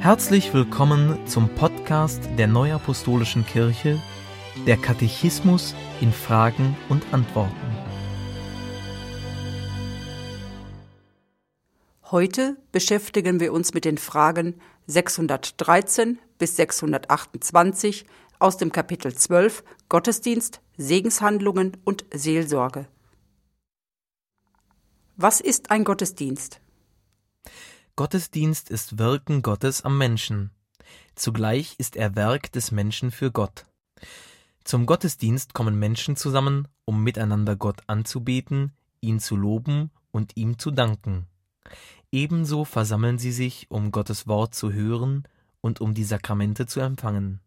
Herzlich willkommen zum Podcast der Neuapostolischen Kirche, der Katechismus in Fragen und Antworten. Heute beschäftigen wir uns mit den Fragen 613 bis 628 aus dem Kapitel 12 Gottesdienst, Segenshandlungen und Seelsorge. Was ist ein Gottesdienst? Gottesdienst ist Wirken Gottes am Menschen. Zugleich ist er Werk des Menschen für Gott. Zum Gottesdienst kommen Menschen zusammen, um miteinander Gott anzubeten, ihn zu loben und ihm zu danken. Ebenso versammeln sie sich, um Gottes Wort zu hören und um die Sakramente zu empfangen.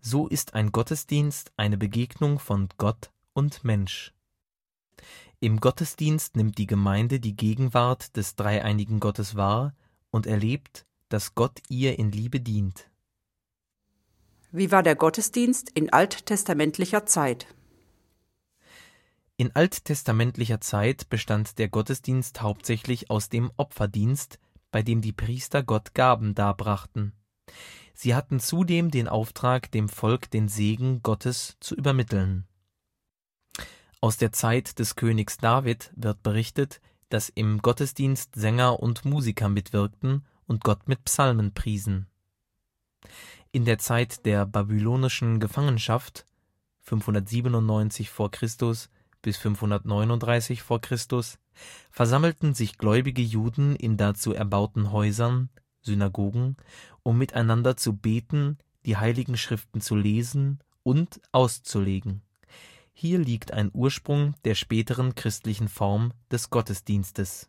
So ist ein Gottesdienst eine Begegnung von Gott und Mensch. Im Gottesdienst nimmt die Gemeinde die Gegenwart des dreieinigen Gottes wahr und erlebt, dass Gott ihr in Liebe dient. Wie war der Gottesdienst in alttestamentlicher Zeit? In alttestamentlicher Zeit bestand der Gottesdienst hauptsächlich aus dem Opferdienst, bei dem die Priester Gott Gaben darbrachten. Sie hatten zudem den Auftrag, dem Volk den Segen Gottes zu übermitteln. Aus der Zeit des Königs David wird berichtet, dass im Gottesdienst Sänger und Musiker mitwirkten und Gott mit Psalmen priesen. In der Zeit der babylonischen Gefangenschaft 597 v. Chr. bis 539 v. Chr. versammelten sich gläubige Juden in dazu erbauten Häusern, Synagogen, um miteinander zu beten, die heiligen Schriften zu lesen und auszulegen hier liegt ein Ursprung der späteren christlichen Form des Gottesdienstes.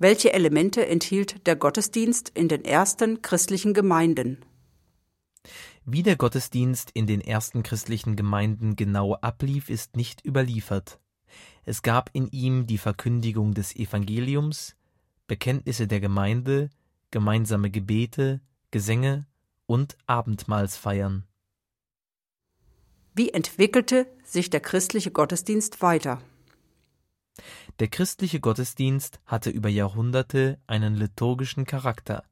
Welche Elemente enthielt der Gottesdienst in den ersten christlichen Gemeinden? Wie der Gottesdienst in den ersten christlichen Gemeinden genau ablief, ist nicht überliefert. Es gab in ihm die Verkündigung des Evangeliums, Bekenntnisse der Gemeinde, gemeinsame Gebete, Gesänge und Abendmahlsfeiern. Wie entwickelte sich der christliche Gottesdienst weiter? Der christliche Gottesdienst hatte über Jahrhunderte einen liturgischen Charakter.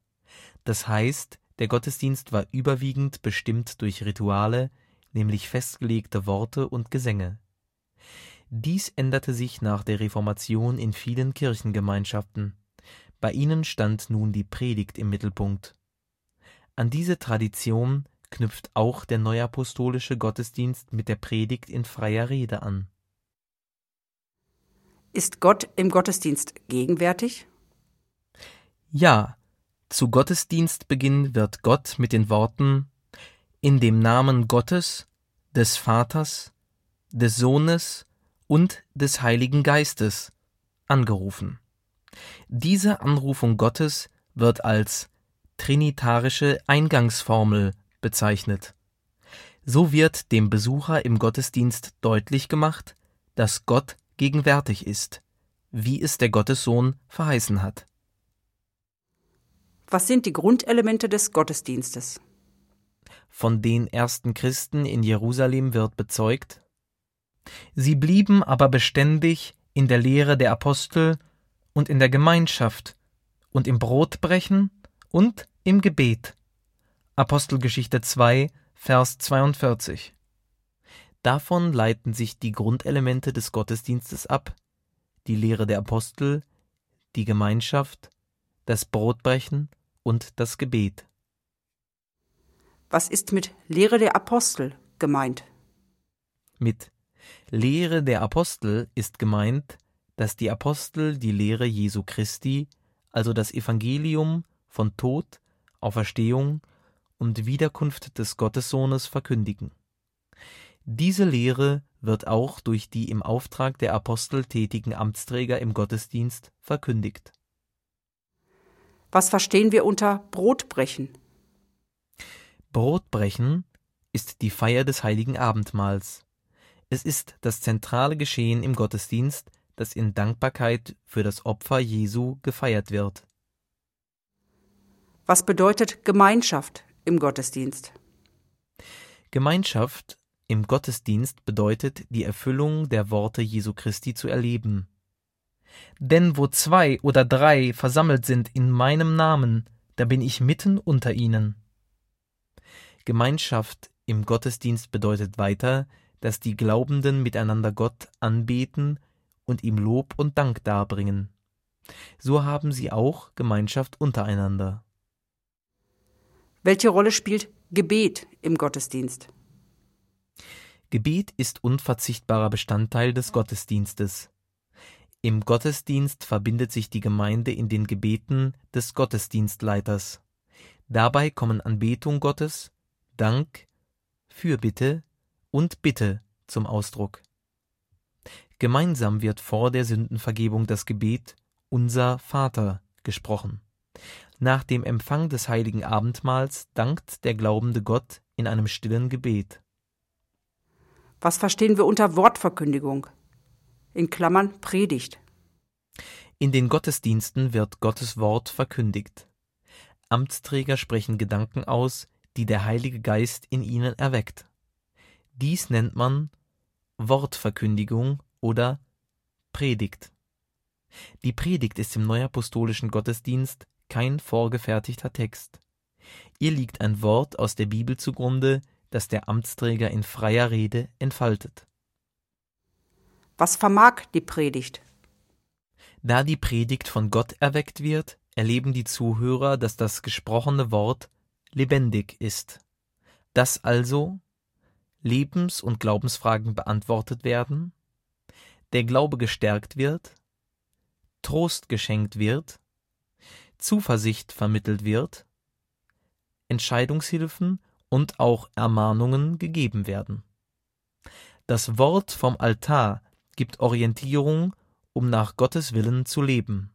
Das heißt, der Gottesdienst war überwiegend bestimmt durch Rituale, nämlich festgelegte Worte und Gesänge. Dies änderte sich nach der Reformation in vielen Kirchengemeinschaften. Bei ihnen stand nun die Predigt im Mittelpunkt. An diese Tradition knüpft auch der neuapostolische Gottesdienst mit der Predigt in freier Rede an. Ist Gott im Gottesdienst gegenwärtig? Ja, zu Gottesdienstbeginn wird Gott mit den Worten In dem Namen Gottes, des Vaters, des Sohnes und des Heiligen Geistes angerufen. Diese Anrufung Gottes wird als trinitarische Eingangsformel bezeichnet. So wird dem Besucher im Gottesdienst deutlich gemacht, dass Gott gegenwärtig ist, wie es der Gottessohn verheißen hat. Was sind die Grundelemente des Gottesdienstes? Von den ersten Christen in Jerusalem wird bezeugt, sie blieben aber beständig in der Lehre der Apostel und in der Gemeinschaft und im Brotbrechen und im Gebet Apostelgeschichte 2, Vers 42. Davon leiten sich die Grundelemente des Gottesdienstes ab, die Lehre der Apostel, die Gemeinschaft, das Brotbrechen und das Gebet. Was ist mit Lehre der Apostel gemeint? Mit Lehre der Apostel ist gemeint, dass die Apostel die Lehre Jesu Christi, also das Evangelium von Tod, Auferstehung und Wiederkunft des Gottessohnes verkündigen. Diese Lehre wird auch durch die im Auftrag der Apostel tätigen Amtsträger im Gottesdienst verkündigt. Was verstehen wir unter Brotbrechen? Brotbrechen ist die Feier des heiligen Abendmahls. Es ist das zentrale Geschehen im Gottesdienst, das in Dankbarkeit für das Opfer Jesu gefeiert wird. Was bedeutet Gemeinschaft im Gottesdienst. Gemeinschaft im Gottesdienst bedeutet, die Erfüllung der Worte Jesu Christi zu erleben. Denn wo zwei oder drei versammelt sind in meinem Namen, da bin ich mitten unter ihnen. Gemeinschaft im Gottesdienst bedeutet weiter, dass die Glaubenden miteinander Gott anbeten und ihm Lob und Dank darbringen. So haben sie auch Gemeinschaft untereinander. Welche Rolle spielt Gebet im Gottesdienst? Gebet ist unverzichtbarer Bestandteil des Gottesdienstes. Im Gottesdienst verbindet sich die Gemeinde in den Gebeten des Gottesdienstleiters. Dabei kommen Anbetung Gottes, Dank, Fürbitte und Bitte zum Ausdruck. Gemeinsam wird vor der Sündenvergebung das Gebet Unser Vater gesprochen. Nach dem Empfang des heiligen Abendmahls dankt der glaubende Gott in einem stillen Gebet. Was verstehen wir unter Wortverkündigung? In Klammern Predigt. In den Gottesdiensten wird Gottes Wort verkündigt. Amtsträger sprechen Gedanken aus, die der Heilige Geist in ihnen erweckt. Dies nennt man Wortverkündigung oder Predigt. Die Predigt ist im neuapostolischen Gottesdienst kein vorgefertigter Text. Ihr liegt ein Wort aus der Bibel zugrunde, das der Amtsträger in freier Rede entfaltet. Was vermag die Predigt? Da die Predigt von Gott erweckt wird, erleben die Zuhörer, dass das gesprochene Wort lebendig ist, dass also Lebens- und Glaubensfragen beantwortet werden, der Glaube gestärkt wird, Trost geschenkt wird, Zuversicht vermittelt wird, Entscheidungshilfen und auch Ermahnungen gegeben werden. Das Wort vom Altar gibt Orientierung, um nach Gottes Willen zu leben.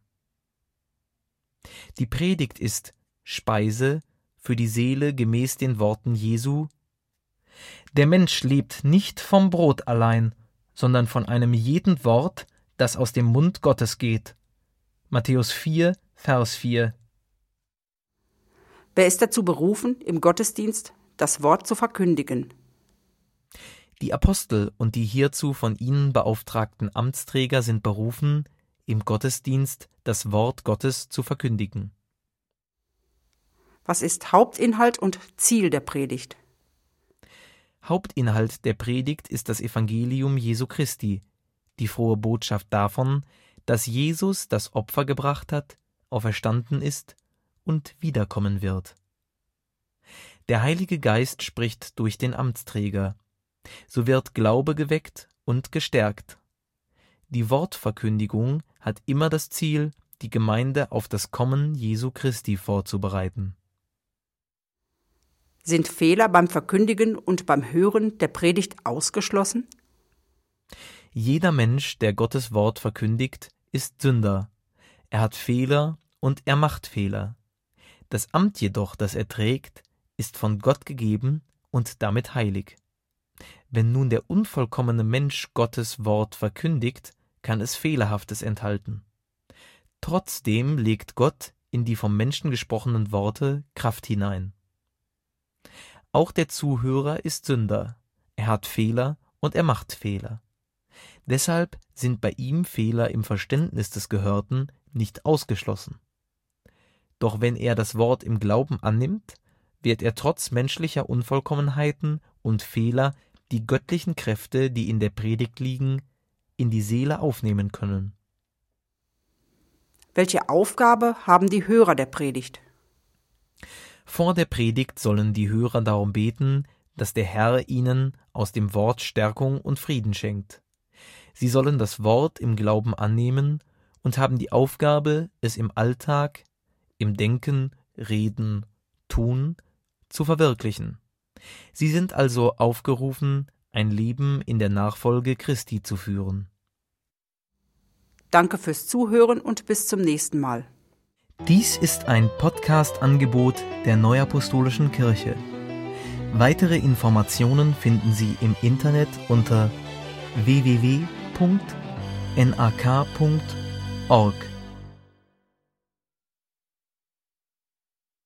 Die Predigt ist Speise für die Seele gemäß den Worten Jesu Der Mensch lebt nicht vom Brot allein, sondern von einem jeden Wort, das aus dem Mund Gottes geht. Matthäus 4, Vers 4. Wer ist dazu berufen, im Gottesdienst das Wort zu verkündigen. Die Apostel und die hierzu von ihnen beauftragten Amtsträger sind berufen, im Gottesdienst das Wort Gottes zu verkündigen. Was ist Hauptinhalt und Ziel der Predigt? Hauptinhalt der Predigt ist das Evangelium Jesu Christi, die frohe Botschaft davon, dass Jesus das Opfer gebracht hat, auferstanden ist und wiederkommen wird. Der Heilige Geist spricht durch den Amtsträger. So wird Glaube geweckt und gestärkt. Die Wortverkündigung hat immer das Ziel, die Gemeinde auf das Kommen Jesu Christi vorzubereiten. Sind Fehler beim Verkündigen und beim Hören der Predigt ausgeschlossen? Jeder Mensch, der Gottes Wort verkündigt, ist Sünder. Er hat Fehler und er macht Fehler. Das Amt jedoch, das er trägt, ist von Gott gegeben und damit heilig. Wenn nun der unvollkommene Mensch Gottes Wort verkündigt, kann es Fehlerhaftes enthalten. Trotzdem legt Gott in die vom Menschen gesprochenen Worte Kraft hinein. Auch der Zuhörer ist Sünder, er hat Fehler und er macht Fehler. Deshalb sind bei ihm Fehler im Verständnis des Gehörten nicht ausgeschlossen. Doch wenn er das Wort im Glauben annimmt, wird er trotz menschlicher Unvollkommenheiten und Fehler die göttlichen Kräfte, die in der Predigt liegen, in die Seele aufnehmen können. Welche Aufgabe haben die Hörer der Predigt? Vor der Predigt sollen die Hörer darum beten, dass der Herr ihnen aus dem Wort Stärkung und Frieden schenkt. Sie sollen das Wort im Glauben annehmen und haben die Aufgabe, es im Alltag, im Denken, Reden, Tun zu verwirklichen. Sie sind also aufgerufen, ein Leben in der Nachfolge Christi zu führen. Danke fürs Zuhören und bis zum nächsten Mal. Dies ist ein Podcast-Angebot der Neuapostolischen Kirche. Weitere Informationen finden Sie im Internet unter www.nak.org. org.